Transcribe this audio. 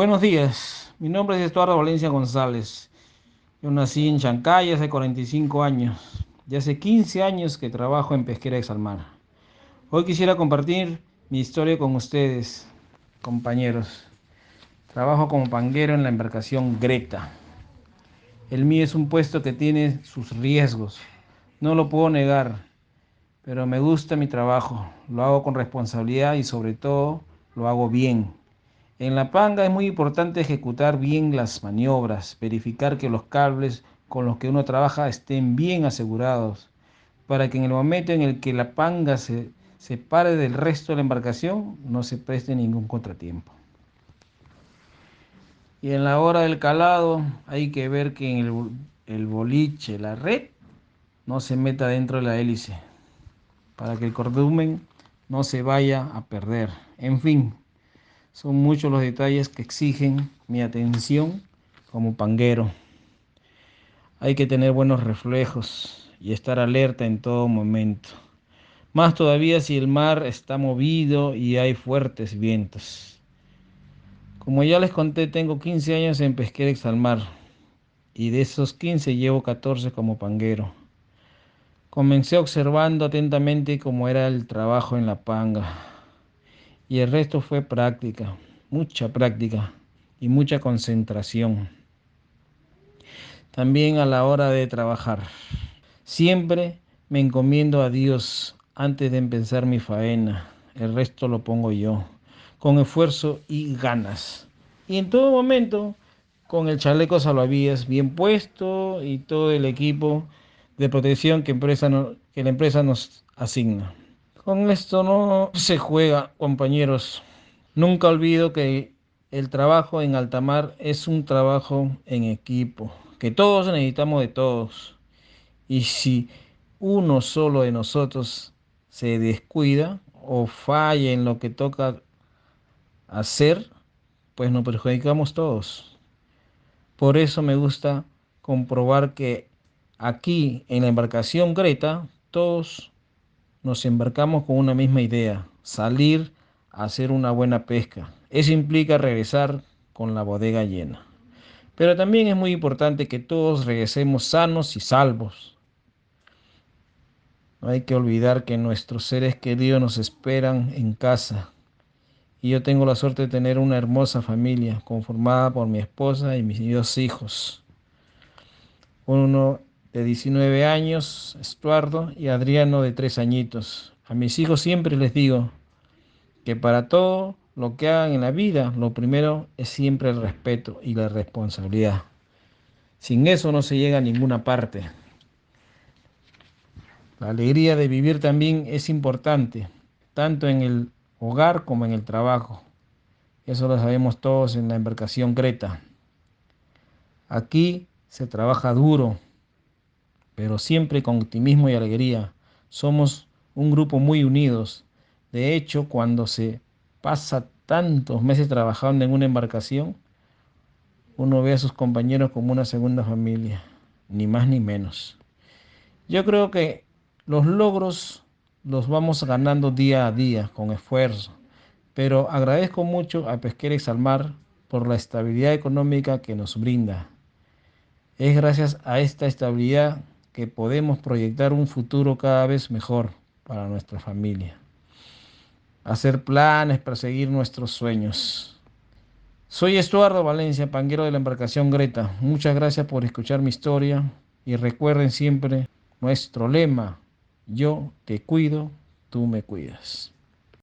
Buenos días, mi nombre es Estuardo Valencia González. Yo nací en Chancay hace 45 años y hace 15 años que trabajo en Pesquera de Salmar. Hoy quisiera compartir mi historia con ustedes, compañeros. Trabajo como panguero en la embarcación Greta. El mío es un puesto que tiene sus riesgos, no lo puedo negar, pero me gusta mi trabajo, lo hago con responsabilidad y sobre todo lo hago bien. En la panga es muy importante ejecutar bien las maniobras, verificar que los cables con los que uno trabaja estén bien asegurados, para que en el momento en el que la panga se separe del resto de la embarcación no se preste ningún contratiempo. Y en la hora del calado hay que ver que en el, el boliche, la red, no se meta dentro de la hélice, para que el cordumen no se vaya a perder. En fin, son muchos los detalles que exigen mi atención como panguero. Hay que tener buenos reflejos y estar alerta en todo momento. Más todavía si el mar está movido y hay fuertes vientos. Como ya les conté, tengo 15 años en pesquera exalmar y de esos 15 llevo 14 como panguero. Comencé observando atentamente cómo era el trabajo en la panga y el resto fue práctica, mucha práctica y mucha concentración. También a la hora de trabajar. Siempre me encomiendo a Dios antes de empezar mi faena. El resto lo pongo yo con esfuerzo y ganas. Y en todo momento con el chaleco salvavidas bien puesto y todo el equipo de protección que, que la empresa nos asigna. Con esto no se juega, compañeros. Nunca olvido que el trabajo en alta mar es un trabajo en equipo, que todos necesitamos de todos. Y si uno solo de nosotros se descuida o falla en lo que toca hacer, pues nos perjudicamos todos. Por eso me gusta comprobar que aquí en la embarcación Greta todos nos embarcamos con una misma idea, salir a hacer una buena pesca. Eso implica regresar con la bodega llena. Pero también es muy importante que todos regresemos sanos y salvos. No hay que olvidar que nuestros seres queridos nos esperan en casa y yo tengo la suerte de tener una hermosa familia conformada por mi esposa y mis dos hijos. Uno de 19 años, Estuardo, y Adriano de 3 añitos. A mis hijos siempre les digo que para todo lo que hagan en la vida, lo primero es siempre el respeto y la responsabilidad. Sin eso no se llega a ninguna parte. La alegría de vivir también es importante, tanto en el hogar como en el trabajo. Eso lo sabemos todos en la embarcación Creta. Aquí se trabaja duro, pero siempre con optimismo y alegría. Somos un grupo muy unidos. De hecho, cuando se pasa tantos meses trabajando en una embarcación, uno ve a sus compañeros como una segunda familia, ni más ni menos. Yo creo que los logros los vamos ganando día a día con esfuerzo, pero agradezco mucho a Pesquera Exalmar por la estabilidad económica que nos brinda. Es gracias a esta estabilidad que podemos proyectar un futuro cada vez mejor para nuestra familia. Hacer planes para seguir nuestros sueños. Soy Estuardo Valencia, panguero de la embarcación Greta. Muchas gracias por escuchar mi historia y recuerden siempre nuestro lema, yo te cuido, tú me cuidas.